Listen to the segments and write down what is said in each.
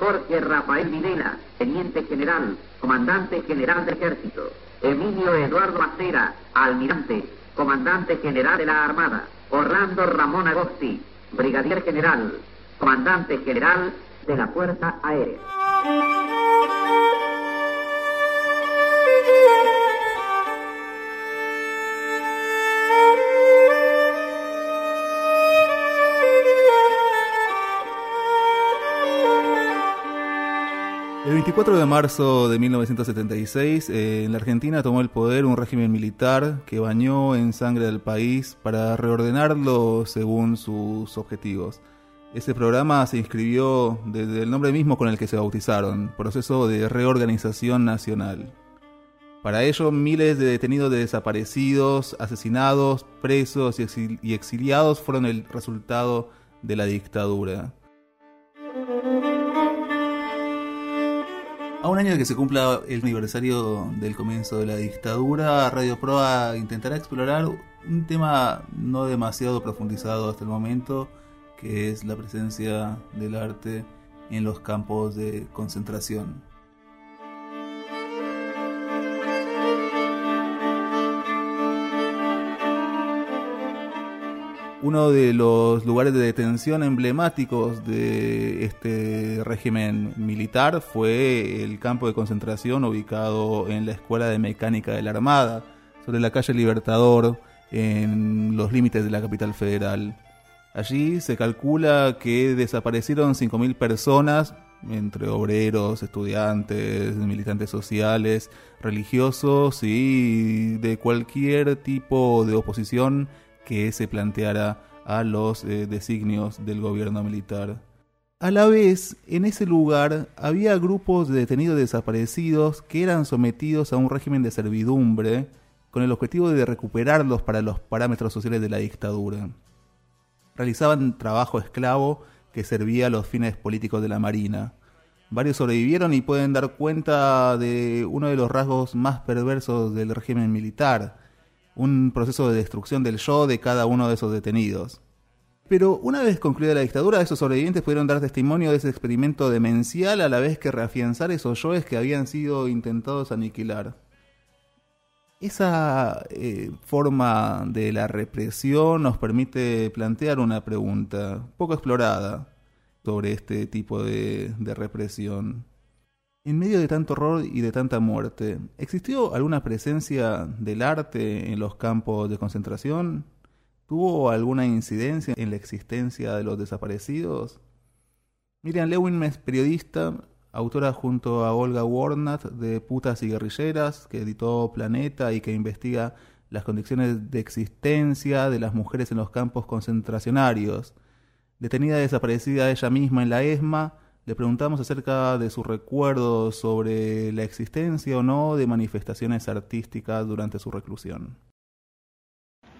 Jorge Rafael Videla, Teniente General, Comandante General del Ejército. Emilio Eduardo Macera, Almirante, Comandante General de la Armada. Orlando Ramón Agosti, Brigadier General, Comandante General de la Fuerza Aérea. El 24 de marzo de 1976, eh, en la Argentina tomó el poder un régimen militar que bañó en sangre al país para reordenarlo según sus objetivos. Ese programa se inscribió desde el nombre mismo con el que se bautizaron, Proceso de Reorganización Nacional. Para ello, miles de detenidos de desaparecidos, asesinados, presos y exiliados fueron el resultado de la dictadura. A un año de que se cumpla el aniversario del comienzo de la dictadura, Radio Proa intentará explorar un tema no demasiado profundizado hasta el momento, que es la presencia del arte en los campos de concentración. Uno de los lugares de detención emblemáticos de este régimen militar fue el campo de concentración ubicado en la Escuela de Mecánica de la Armada, sobre la calle Libertador, en los límites de la capital federal. Allí se calcula que desaparecieron 5.000 personas, entre obreros, estudiantes, militantes sociales, religiosos y de cualquier tipo de oposición que se planteara a los eh, designios del gobierno militar. A la vez, en ese lugar había grupos de detenidos desaparecidos que eran sometidos a un régimen de servidumbre con el objetivo de recuperarlos para los parámetros sociales de la dictadura. Realizaban trabajo esclavo que servía a los fines políticos de la Marina. Varios sobrevivieron y pueden dar cuenta de uno de los rasgos más perversos del régimen militar, un proceso de destrucción del yo de cada uno de esos detenidos. Pero una vez concluida la dictadura, esos sobrevivientes pudieron dar testimonio de ese experimento demencial a la vez que reafianzar esos yoes que habían sido intentados aniquilar. Esa eh, forma de la represión nos permite plantear una pregunta poco explorada sobre este tipo de represión. En medio de tanto horror y de tanta muerte, ¿existió alguna presencia del arte en los campos de concentración? ¿Tuvo alguna incidencia en la existencia de los desaparecidos? Miriam Lewin es periodista, autora junto a Olga Warnat de Putas y Guerrilleras, que editó Planeta y que investiga las condiciones de existencia de las mujeres en los campos concentracionarios. Detenida desaparecida ella misma en la ESMA, le preguntamos acerca de sus recuerdos sobre la existencia o no de manifestaciones artísticas durante su reclusión.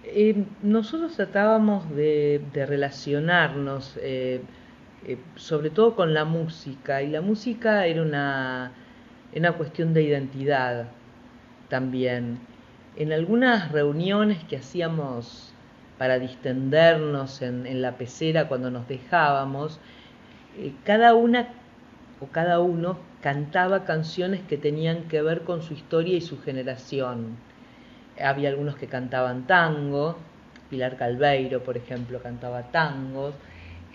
Eh, nosotros tratábamos de, relacionarnos eh, eh, sobre todo con la música y la música era una, una cuestión de identidad también. En algunas reuniones que hacíamos para distendernos en la pecera cuando nos dejábamos, eh, cada una o cada uno cantaba canciones que tenían que ver con su historia y su generación. Había algunos que cantaban tango, Pilar Calveiro, por ejemplo, cantaba tangos,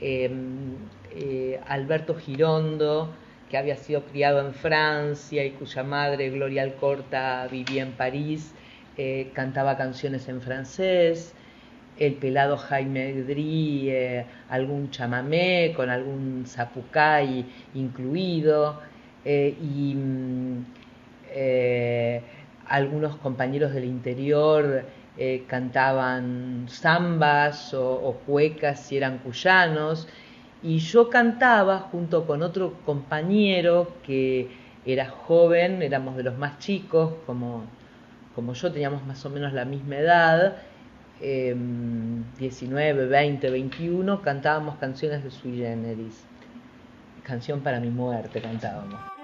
em, eh, Alberto Girondo, que había sido criado en Francia y cuya madre, Gloria Alcorta, vivía en París, eh, cantaba canciones en francés el pelado Jaime Dri, eh, algún chamamé con algún zapucay incluido eh, y mm, eh, algunos compañeros del interior cantaban zambas o, cuecas si eran cuyanos y yo cantaba junto con otro compañero que era joven, éramos de los más chicos, como, como yo teníamos más o menos la misma edad, 19, 20, 21, cantábamos canciones de Sui Generis. Canción para mi muerte cantábamos.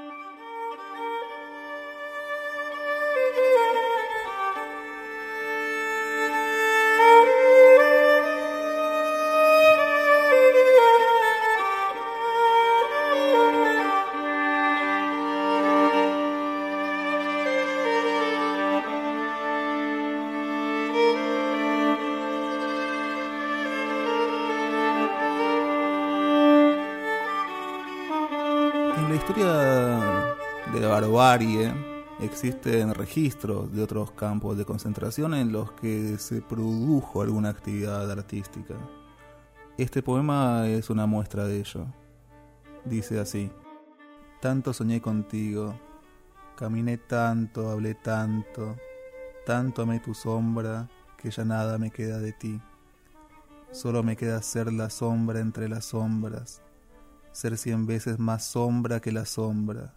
Existen registros de otros campos de concentración en los que se produjo alguna actividad artística. Este poema es una muestra de ello. Dice así, tanto soñé contigo, caminé tanto, hablé tanto, tanto amé tu sombra, que ya nada me queda de ti. Solo me queda ser la sombra entre las sombras, ser cien veces más sombra que la sombra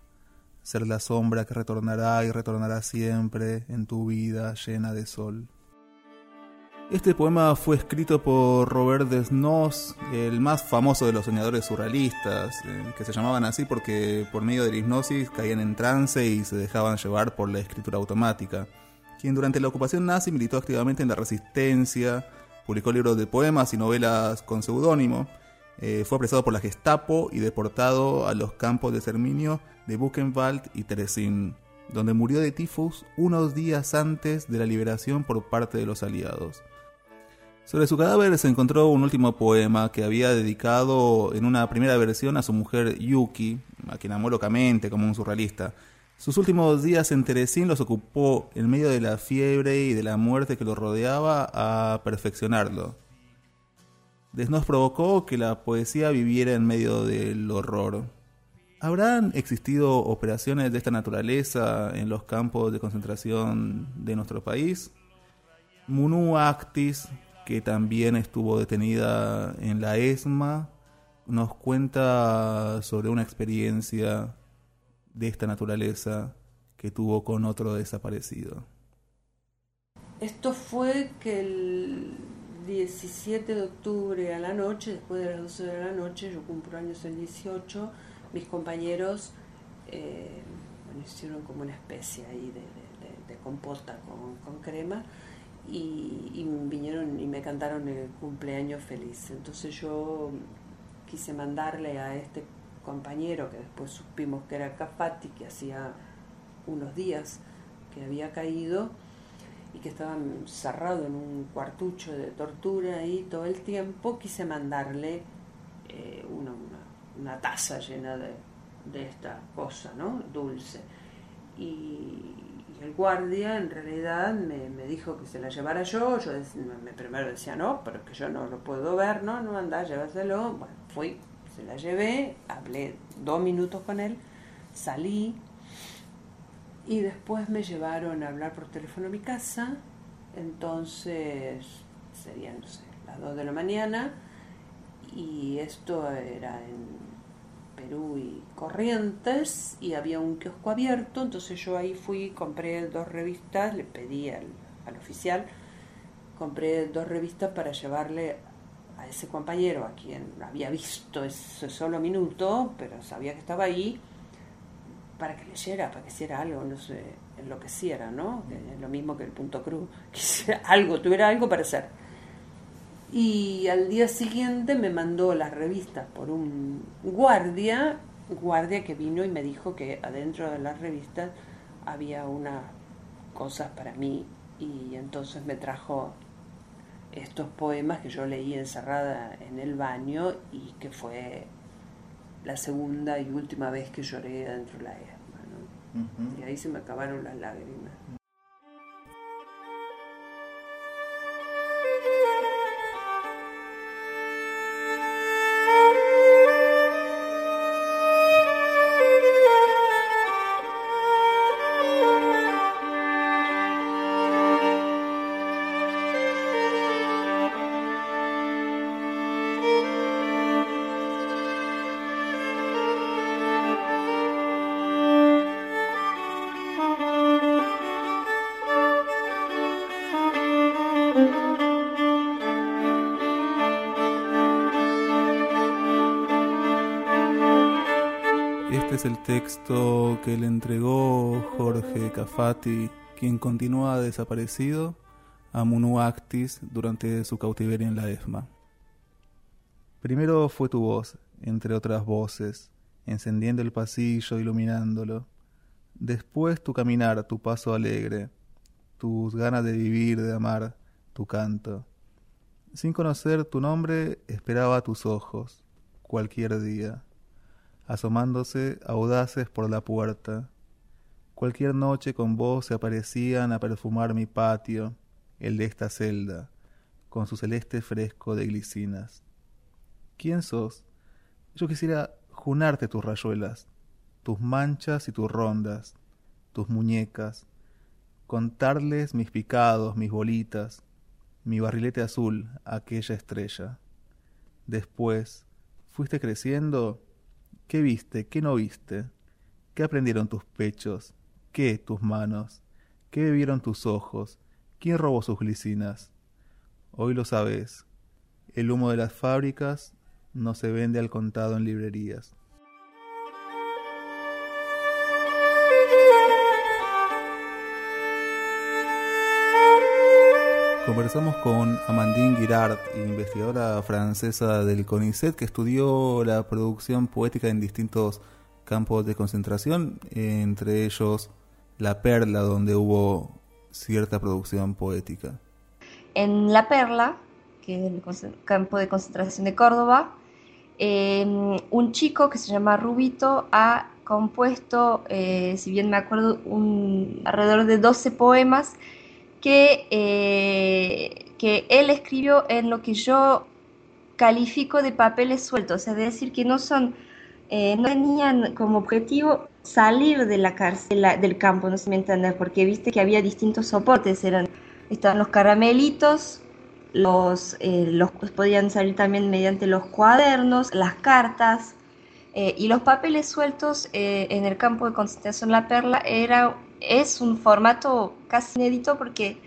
ser la sombra que retornará y retornará siempre en tu vida llena de sol. Este poema fue escrito por Robert Desnos, el más famoso de los soñadores surrealistas, eh, que se llamaban así porque por medio de la hipnosis caían en trance y se dejaban llevar por la escritura automática, quien durante la ocupación nazi militó activamente en la resistencia, publicó libros de poemas y novelas con seudónimo, eh, fue apresado por la Gestapo y deportado a los campos de exterminio de Buchenwald y Teresin, donde murió de tifus unos días antes de la liberación por parte de los aliados. Sobre su cadáver se encontró un último poema que había dedicado en una primera versión a su mujer Yuki, a quien amó locamente como un surrealista. Sus últimos días en Teresín los ocupó en medio de la fiebre y de la muerte que lo rodeaba a perfeccionarlo. Nos provocó que la poesía viviera en medio del horror. ¿Habrán existido operaciones de esta naturaleza en los campos de concentración de nuestro país? Munu Actis, que también estuvo detenida en la ESMA, nos cuenta sobre una experiencia de esta naturaleza que tuvo con otro desaparecido. Esto fue que el 17 de octubre a la noche, después de las 12 de la noche, yo cumplo años el 18, mis compañeros eh, hicieron como una especie ahí de, compota con, crema y, vinieron y me cantaron el cumpleaños feliz. Entonces yo quise mandarle a este compañero, que después supimos que era Cafati, que hacía unos días que había caído, y que estaba cerrado en un cuartucho de tortura ahí todo el tiempo, quise mandarle eh, una, una, taza llena de, de, esta cosa, ¿no? Dulce. Y, el guardia en realidad me, me, dijo que se la llevara yo, yo me, primero decía no, pero que yo no lo puedo ver, no, no anda, llévaselo. Bueno, fui, se la llevé, hablé dos minutos con él, salí, y después me llevaron a hablar por teléfono a mi casa, entonces serían, no sé, las 2 de la mañana, y esto era en Perú y Corrientes, y había un kiosco abierto, entonces yo ahí fui, compré dos revistas, le pedí al, al oficial, compré dos revistas para llevarle a ese compañero, a quien había visto ese solo minuto, pero sabía que estaba ahí, para que leyera, para que hiciera algo, no sé, enloqueciera, ¿no? lo mismo que el punto cruz, quisiera algo, tuviera algo para hacer. Y al día siguiente me mandó las revistas por un guardia, guardia que vino y me dijo que adentro de las revistas había unas cosas para mí y entonces me trajo estos poemas que yo leí encerrada en el baño y que fue la segunda y última vez que lloré dentro de la ESMA. Y ahí se me acabaron las lágrimas. Es el texto que le entregó Jorge Cafati, quien continúa desaparecido, a Munu Actis durante su cautiverio en la ESMA. Primero fue tu voz, entre otras voces, encendiendo el pasillo, iluminándolo. Después tu caminar, tu paso alegre, tus ganas de vivir, de amar, tu canto. Sin conocer tu nombre, esperaba tus ojos, cualquier día, asomándose audaces por la puerta. Cualquier noche con vos se aparecían a perfumar mi patio, el de esta celda, con su celeste fresco de glicinas. ¿Quién sos? Yo quisiera junarte tus rayuelas, tus manchas y tus rondas, tus muñecas, contarles mis picados, mis bolitas, mi barrilete azul, aquella estrella. Después, fuiste creciendo, ¿qué viste? ¿Qué no viste? ¿Qué aprendieron tus pechos? ¿Qué tus manos? ¿Qué bebieron tus ojos? ¿Quién robó sus glicinas? Hoy lo sabes. El humo de las fábricas no se vende al contado en librerías. Conversamos con Amandine Girard, investigadora francesa del CONICET, que estudió la producción poética en distintos campos de concentración, entre ellos La Perla, donde hubo cierta producción poética. En La Perla, que es el campo de concentración de Córdoba, Em, un chico que se llama Rubito ha compuesto, eh, si bien me acuerdo, un, alrededor de 12 poemas que, eh, que él escribió en lo que yo califico de papeles sueltos, es decir, que no son, eh, no tenían como objetivo salir de la cárcel, del campo, no se me entiende, porque viste que había distintos soportes, eran, estaban los caramelitos, los, eh, los podían salir también mediante los cuadernos, las cartas eh, y los papeles sueltos eh, en el campo de concentración La Perla era, es un formato casi inédito porque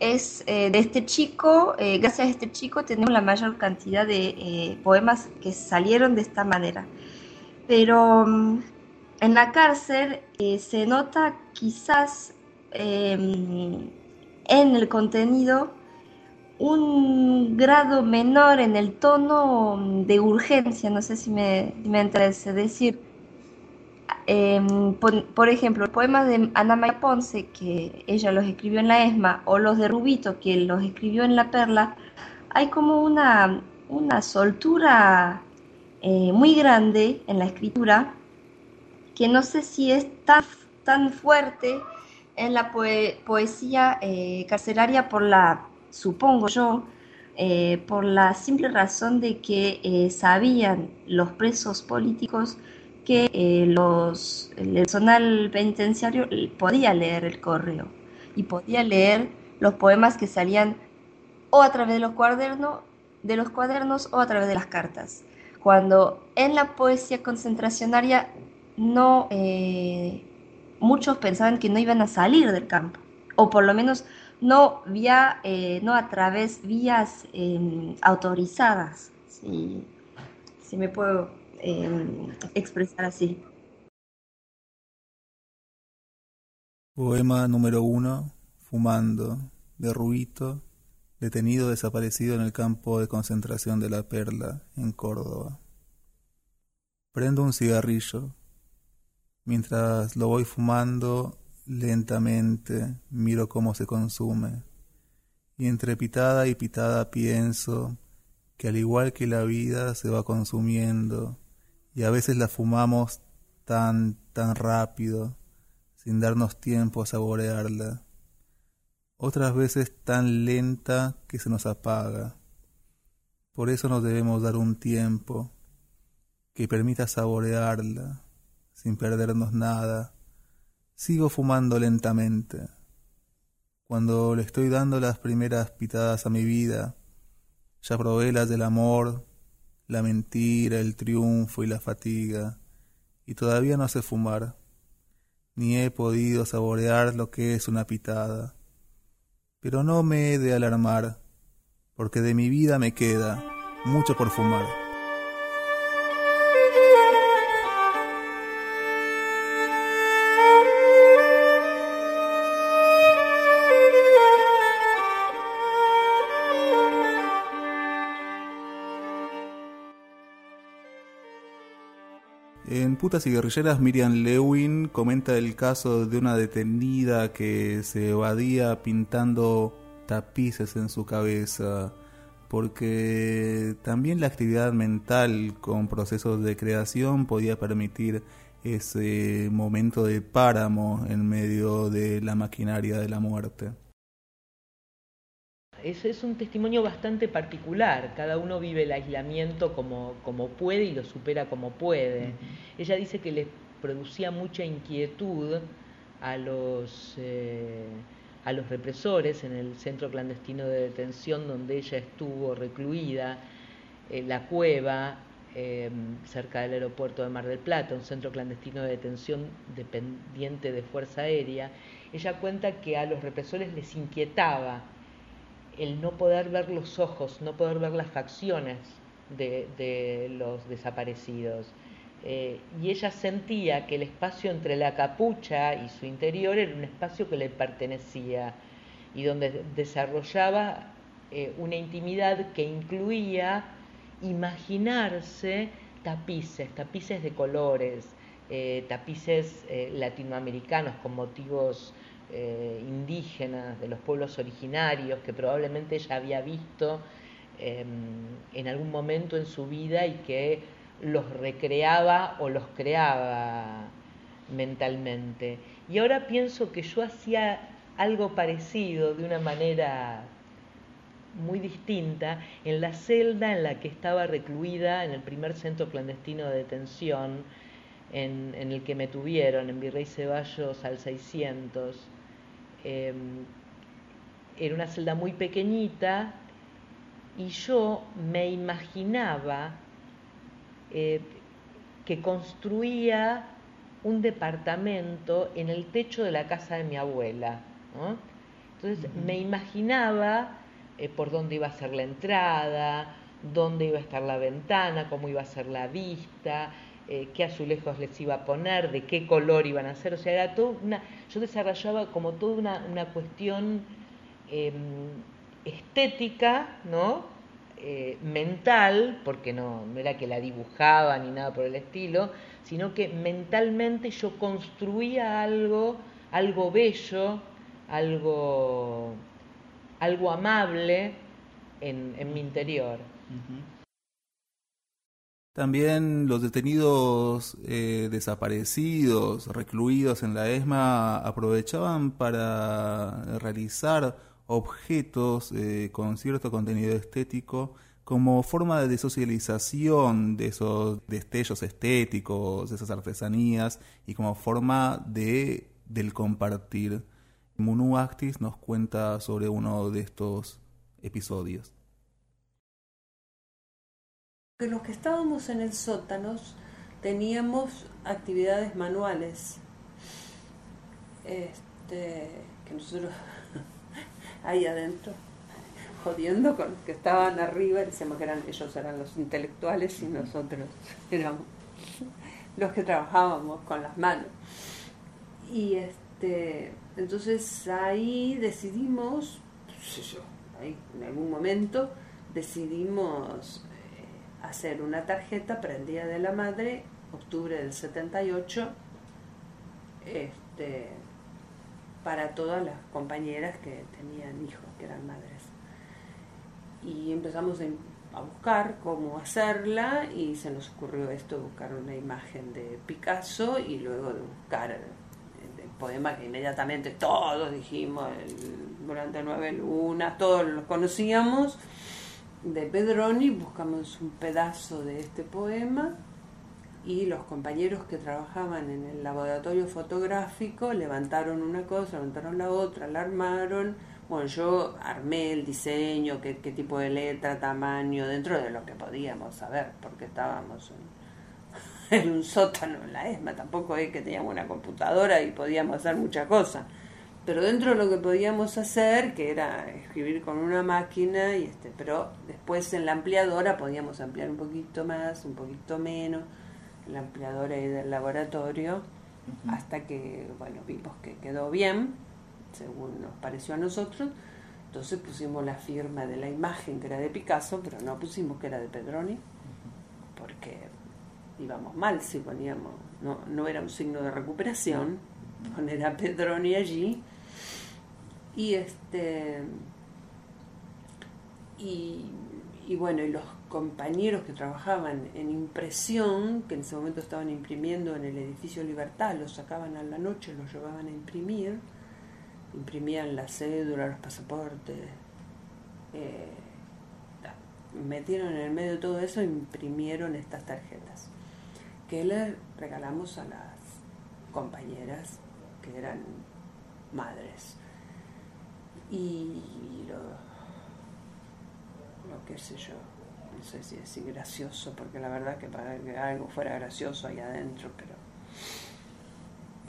es de este chico, gracias a este chico tenemos la mayor cantidad de poemas que salieron de esta manera. Pero mm, en la cárcel se nota quizás em, en el contenido un grado menor en el tono de urgencia, no sé si me, me interesa decir. Em, por, ejemplo, el poema de Ana María Ponce, que ella los escribió en la ESMA, o los de Rubito, que los escribió en La Perla, hay como una, una soltura eh, muy grande en la escritura, que no sé si es tan, fuerte en la poesía eh, carcelaria por la supongo yo, eh, por la simple razón de que sabían los presos políticos que eh, los, el personal penitenciario podía leer el correo y podía leer los poemas que salían o a través de los cuadernos, de los cuadernos o a través de las cartas. Cuando en la poesía concentracionaria no muchos pensaban que no iban a salir del campo, o por lo menos no vía, eh, no a través vías em, autorizadas, si, si, me puedo em, expresar así. Poema número uno, Fumando, de detenido desaparecido en el campo de concentración de la Perla, en Córdoba. Prendo un cigarrillo. Mientras lo voy fumando, Lentamente miro cómo se consume, y entre pitada y pitada pienso que al igual que la vida se va consumiendo, y a veces la fumamos tan, tan rápido, sin darnos tiempo a saborearla, otras veces tan lenta que se nos apaga. Por eso nos debemos dar un tiempo que permita saborearla, sin perdernos nada, Sigo fumando lentamente. Cuando le estoy dando las primeras pitadas a mi vida, ya probé las del amor, la mentira, el triunfo y la fatiga, y todavía no sé fumar, ni he podido saborear lo que es una pitada. Pero no me he de alarmar, porque de mi vida me queda mucho por fumar. Putas y Guerrilleras, Miriam Lewin comenta el caso de una detenida que se evadía pintando tapices en su cabeza, porque también la actividad mental con procesos de creación podía permitir ese momento de páramo en medio de la maquinaria de la muerte. Ese es un testimonio bastante particular, cada uno vive el aislamiento como, como puede y lo supera como puede. Ella dice que le producía mucha inquietud a los, eh, a los represores en el centro clandestino de detención donde ella estuvo recluida, en la cueva, em, cerca del aeropuerto de Mar del Plata, un centro clandestino de detención dependiente de Fuerza Aérea. Ella cuenta que a los represores les inquietaba el no poder ver los ojos, no poder ver las facciones de, los desaparecidos. Eh, y ella sentía que el espacio entre la capucha y su interior era un espacio que le pertenecía y donde desarrollaba eh, una intimidad que incluía imaginarse tapices, tapices de colores, eh, tapices latinoamericanos con motivos eh, indígenas, de los pueblos originarios, que probablemente ella había visto em, en algún momento en su vida y que los recreaba o los creaba mentalmente. Y ahora pienso que yo hacía algo parecido de una manera muy distinta en la celda en la que estaba recluida en el primer centro clandestino de detención en, en el que me tuvieron, en Virrey Ceballos al 600. Em, era una celda muy pequeñita y yo me imaginaba eh, que construía un departamento en el techo de la casa de mi abuela. Entonces me imaginaba eh, por dónde iba a ser la entrada, dónde iba a estar la ventana, cómo iba a ser la vista, eh, qué azulejos les iba a poner, de qué color iban a ser, o sea, era todo una, yo desarrollaba como toda una, cuestión em, estética, ¿no? Eh, mental, porque no, no era que la dibujaba ni nada por el estilo, sino que mentalmente yo construía algo, algo bello, algo, algo amable en, mi interior. También los detenidos eh, desaparecidos, recluidos en la ESMA, aprovechaban para realizar objetos eh, con cierto contenido estético como forma de socialización de esos destellos estéticos, de esas artesanías y como forma de del compartir. Munu Actis nos cuenta sobre uno de estos episodios que los que estábamos en el sótano teníamos actividades manuales. Este, que nosotros ahí adentro, jodiendo con los que estaban arriba, decíamos que eran, ellos eran los intelectuales y nosotros éramos los que trabajábamos con las manos. Y este, entonces ahí decidimos, ahí en algún momento decidimos hacer una tarjeta prendida de la madre, octubre del 78, este, para todas las compañeras que tenían hijos, que eran madres. Y empezamos a buscar cómo hacerla y se nos ocurrió esto, buscar una imagen de Picasso y luego de buscar el, poema que inmediatamente todos dijimos, durante nueve lunas, todos los conocíamos de Pedroni, buscamos un pedazo de este poema y los compañeros que trabajaban en el laboratorio fotográfico levantaron una cosa, levantaron la otra, la armaron. Bueno, yo armé el diseño, qué, qué tipo de letra, tamaño, dentro de lo que podíamos saber, porque estábamos en, en un sótano en la ESMA, tampoco es que teníamos una computadora y podíamos hacer muchas cosas pero dentro de lo que podíamos hacer, que era escribir con una máquina, y este, pero después en la ampliadora podíamos ampliar un poquito más, un poquito menos, la ampliadora del laboratorio, hasta que, bueno, vimos que quedó bien, según nos pareció a nosotros, entonces pusimos la firma de la imagen que era de Picasso, pero no pusimos que era de Pedroni, porque íbamos mal si poníamos, no, no era un signo de recuperación, poner a Pedroni allí. Y este y, bueno, y los compañeros que trabajaban en impresión, que en ese momento estaban imprimiendo en el edificio Libertad, los sacaban a la noche, los llevaban a imprimir, imprimían la cédula, los pasaportes, eh, metieron en el medio de todo eso, imprimieron estas tarjetas, que le regalamos a las compañeras que eran madres. Y lo, lo sé yo, no sé si decir gracioso, porque la verdad que para que algo fuera gracioso ahí adentro, pero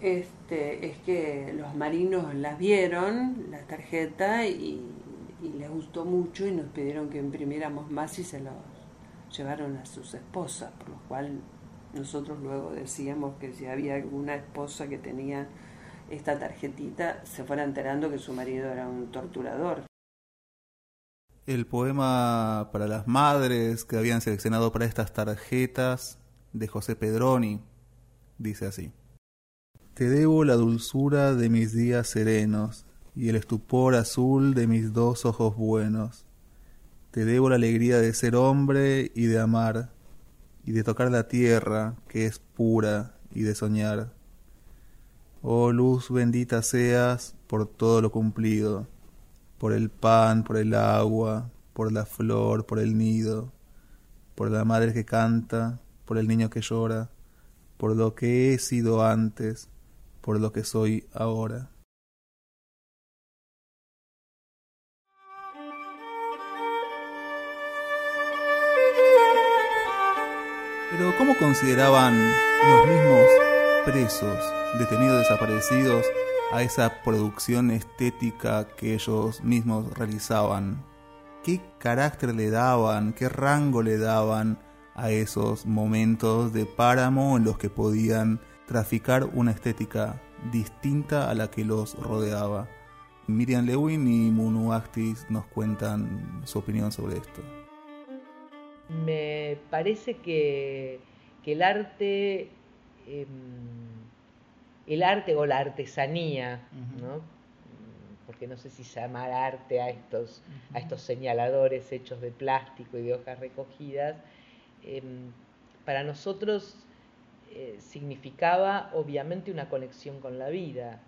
este, es que los marinos las vieron, la tarjeta, y, y les gustó mucho y nos pidieron que imprimiéramos más y se los llevaron a sus esposas, por lo cual nosotros luego decíamos que si había alguna esposa que tenía esta tarjetita, se fuera enterando que su marido era un torturador. El poema para las madres que habían seleccionado para estas tarjetas de José Pedroni dice así. Te debo la dulzura de mis días serenos y el estupor azul de mis dos ojos buenos. Te debo la alegría de ser hombre y de amar, y de tocar la tierra que es pura y de soñar. Oh luz bendita seas por todo lo cumplido por el pan, por el agua, por la flor, por el nido, por la madre que canta, por el niño que llora, por lo que he sido antes, por lo que soy ahora. Pero ¿cómo consideraban los mismos presos, detenidos, desaparecidos, a esa producción estética que ellos mismos realizaban. ¿Qué carácter le daban, qué rango le daban a esos momentos de páramo en los que podían traficar una estética distinta a la que los rodeaba? Miriam Lewin y Munu Actis nos cuentan su opinión sobre esto. Me parece que, el arte em, el arte o la artesanía, ¿no? porque no sé si llamar arte a estos, a estos señaladores hechos de plástico y de hojas recogidas, em, para nosotros eh, significaba obviamente una conexión con la vida,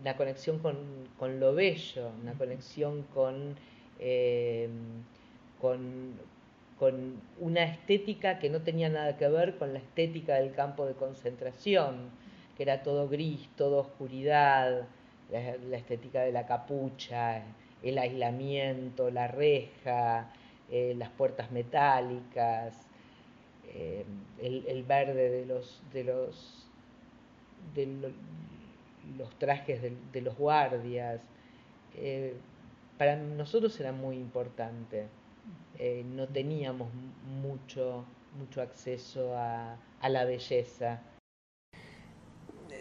una conexión con, lo bello, una conexión con, em, con, con una estética que no tenía nada que ver con la estética del campo de concentración que era todo gris, toda oscuridad, la, estética de la capucha, el aislamiento, la reja, eh, las puertas metálicas, eh, el, verde de los, de los, trajes de, los guardias. Eh, para nosotros era muy importante. No teníamos mucho, mucho acceso a, a la belleza.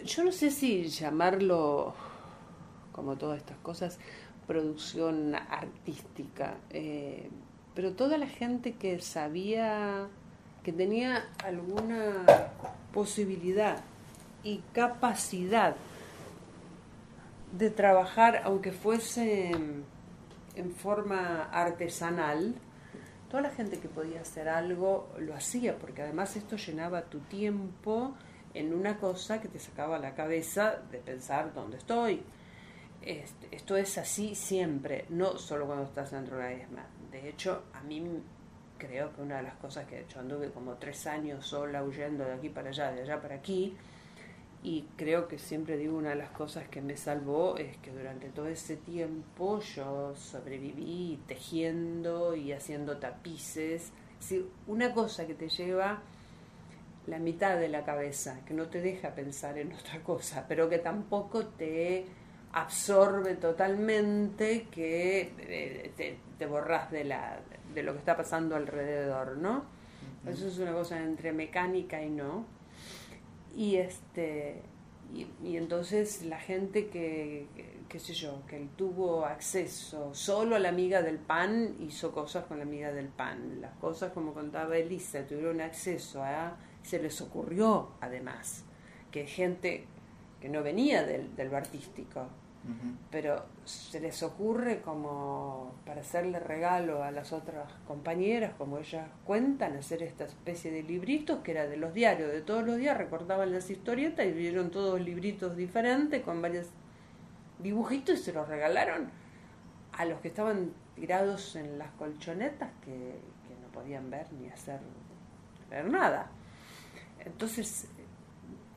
Yo no sé si llamarlo, como todas estas cosas, producción artística, eh, pero toda la gente que sabía, que tenía alguna posibilidad y capacidad de trabajar, aunque fuese en forma artesanal, toda la gente que podía hacer algo lo hacía, porque además esto llenaba tu tiempo en una cosa que te sacaba la cabeza de pensar dónde estoy. Este, esto es así siempre, no solo cuando estás dentro de la ESMA. De hecho, a mí creo que una de las cosas que hecho, anduve como tres años sola huyendo de aquí para allá, de allá para aquí, y creo que siempre digo una de las cosas que me salvó es que durante todo ese tiempo yo sobreviví tejiendo y haciendo tapices. Es una cosa que te lleva la mitad de la cabeza, que no te deja pensar en otra cosa, pero que tampoco te absorbe totalmente, que eh, te, borras de, la, de lo que está pasando alrededor, ¿no? Eso es una cosa entre mecánica y no. Y este y, entonces la gente que, qué sé yo, que tuvo acceso solo a la amiga del pan, hizo cosas con la amiga del pan. Las cosas, como contaba Elisa, tuvieron acceso a se les ocurrió además que gente que no venía del, del artístico, pero se les ocurre como para hacerle regalo a las otras compañeras, como ellas cuentan, hacer esta especie de libritos que era de los diarios, de todos los días recordaban las historietas y vieron todos libritos diferentes con varios dibujitos y se los regalaron a los que estaban tirados en las colchonetas que, que no podían ver ni hacer ver nada. Entonces,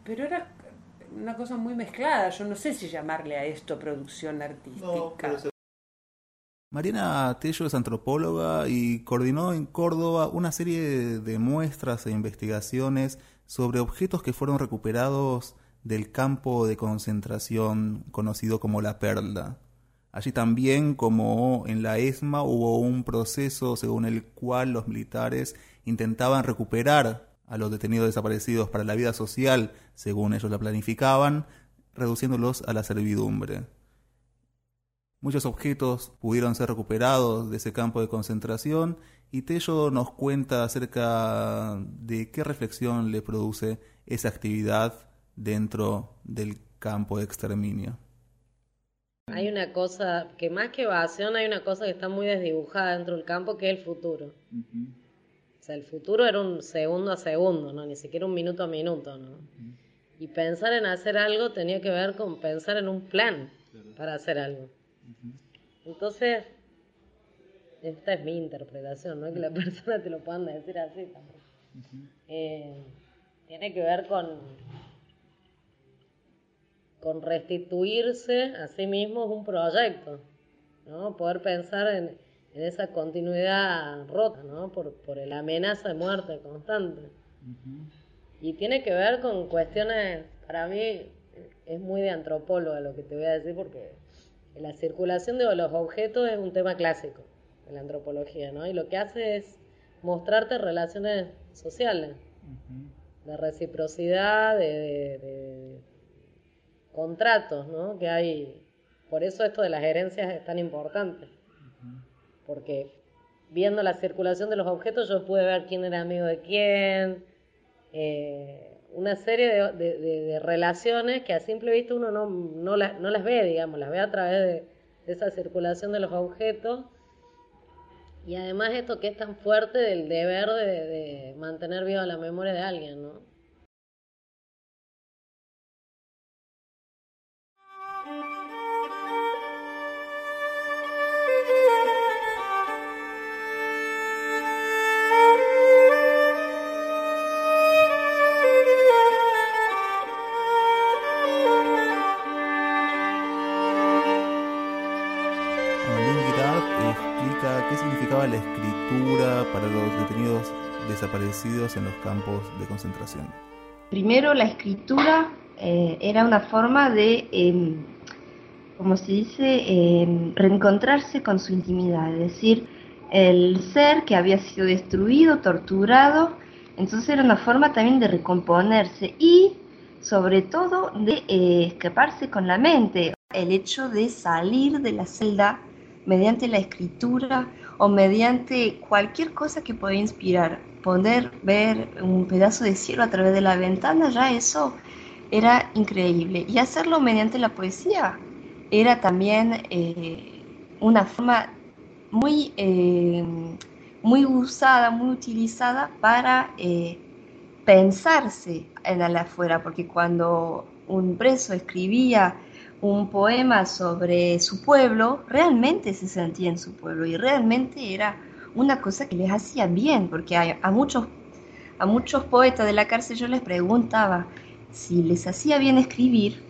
pero era una cosa muy mezclada. Yo no sé si llamarle a esto producción artística. Mariana Tello es antropóloga y coordinó en Córdoba una serie de muestras e investigaciones sobre objetos que fueron recuperados del campo de concentración conocido como la Perla. Allí también, como en la ESMA, hubo un proceso según el cual los militares intentaban recuperar a los detenidos desaparecidos para la vida social, según ellos la planificaban, reduciéndolos a la servidumbre. Muchos objetos pudieron ser recuperados de ese campo de concentración y Tello nos cuenta acerca de qué reflexión le produce esa actividad dentro del campo de exterminio. Hay una cosa que más que evasión, hay una cosa que está muy desdibujada dentro del campo que es el futuro. O sea, el futuro era un segundo a segundo, ¿no? Ni siquiera un minuto a minuto, ¿no? Y pensar en hacer algo tenía que ver con pensar en un plan para hacer algo. Entonces, esta es mi interpretación, no es que la persona te lo puedan decir así tampoco. Eh, tiene que ver con, con restituirse a sí mismo un proyecto, ¿no? Poder pensar en, en esa continuidad rota, ¿no? Por, por la amenaza de muerte constante. Y tiene que ver con cuestiones, para mí es muy de antropóloga lo que te voy a decir, porque la circulación de los objetos es un tema clásico en la antropología, ¿no? Y lo que hace es mostrarte relaciones sociales, de reciprocidad, de, de, contratos, ¿no? Que hay. Por eso esto de las herencias es tan importante porque viendo la circulación de los objetos yo pude ver quién era amigo de quién, eh, una serie de, relaciones que a simple vista uno no, no, las ve, digamos, las ve a través de, esa circulación de los objetos. Y además esto que es tan fuerte del deber de, mantener viva la memoria de alguien, ¿no? De concentración? Primero, la escritura eh, era una forma de, eh, como se dice, em, reencontrarse con su intimidad, es decir, el ser que había sido destruido, torturado, entonces era una forma también de recomponerse y sobre todo de eh, escaparse con la mente, el hecho de salir de la celda mediante la escritura o mediante cualquier cosa que pueda inspirar poder ver un pedazo de cielo a través de la ventana, ya eso era increíble. Y hacerlo mediante la poesía era también eh, una forma muy, eh, muy usada, muy utilizada para eh, pensarse en el afuera, porque cuando un preso escribía un poema sobre su pueblo, realmente se sentía en su pueblo y realmente era una cosa que les hacía bien, porque a, muchos, a muchos poetas de la cárcel yo les preguntaba si les hacía bien escribir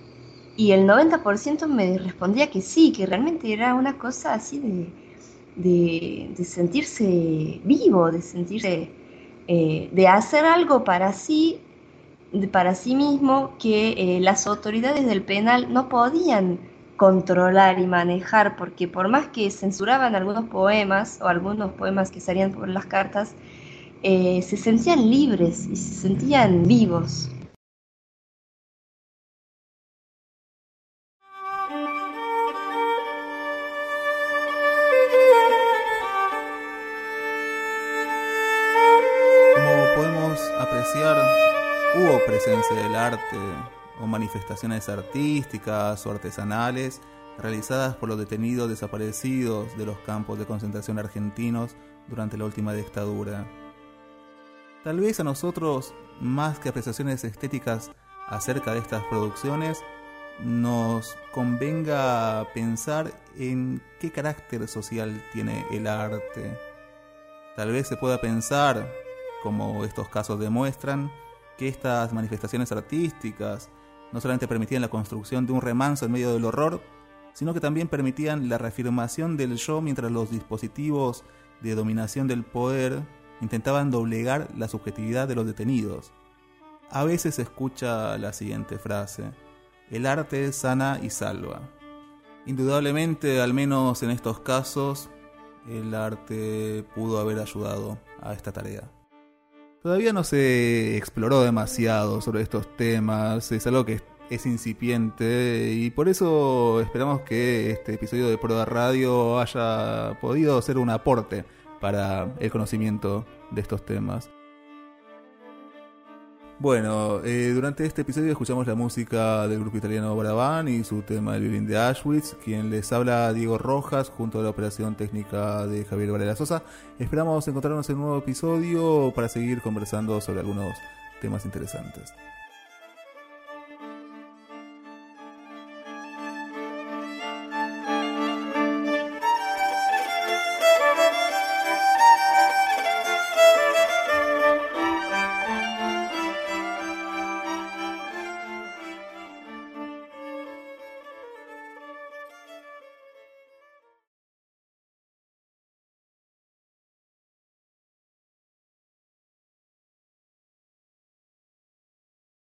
y el 90% me respondía que sí, que realmente era una cosa así de, de, sentirse vivo, de sentirse, eh, de hacer algo para sí, para sí mismo que eh, las autoridades del penal no podían controlar y manejar, porque por más que censuraban algunos poemas o algunos poemas que salían por las cartas, eh, se sentían libres y se sentían vivos. Como podemos apreciar, arte manifestaciones artísticas o artesanales realizadas por los detenidos desaparecidos de los campos de concentración argentinos durante la última dictadura. Tal vez a nosotros, más que apreciaciones estéticas acerca de estas producciones, nos convenga pensar en qué carácter social tiene el arte. Tal vez se pueda pensar, como estos casos demuestran, que estas manifestaciones artísticas no solamente permitían la construcción de un remanso en medio del horror, sino que también permitían la reafirmación del yo mientras los dispositivos de dominación del poder intentaban doblegar la subjetividad de los detenidos. A veces se escucha la siguiente frase, el arte sana y salva. Indudablemente, al menos en estos casos, el arte pudo haber ayudado a esta tarea. Todavía no se exploró demasiado sobre estos temas, es algo que es incipiente y por eso esperamos que este episodio de Proda Radio haya podido ser un aporte para el conocimiento de estos temas. Bueno, eh, durante este episodio escuchamos la música del grupo italiano Baravan y su tema El violín de Auschwitz. Quien les habla, Diego Rojas, junto a la operación técnica de Javier Varela Sosa. Esperamos encontrarnos en un nuevo episodio para seguir conversando sobre algunos temas interesantes.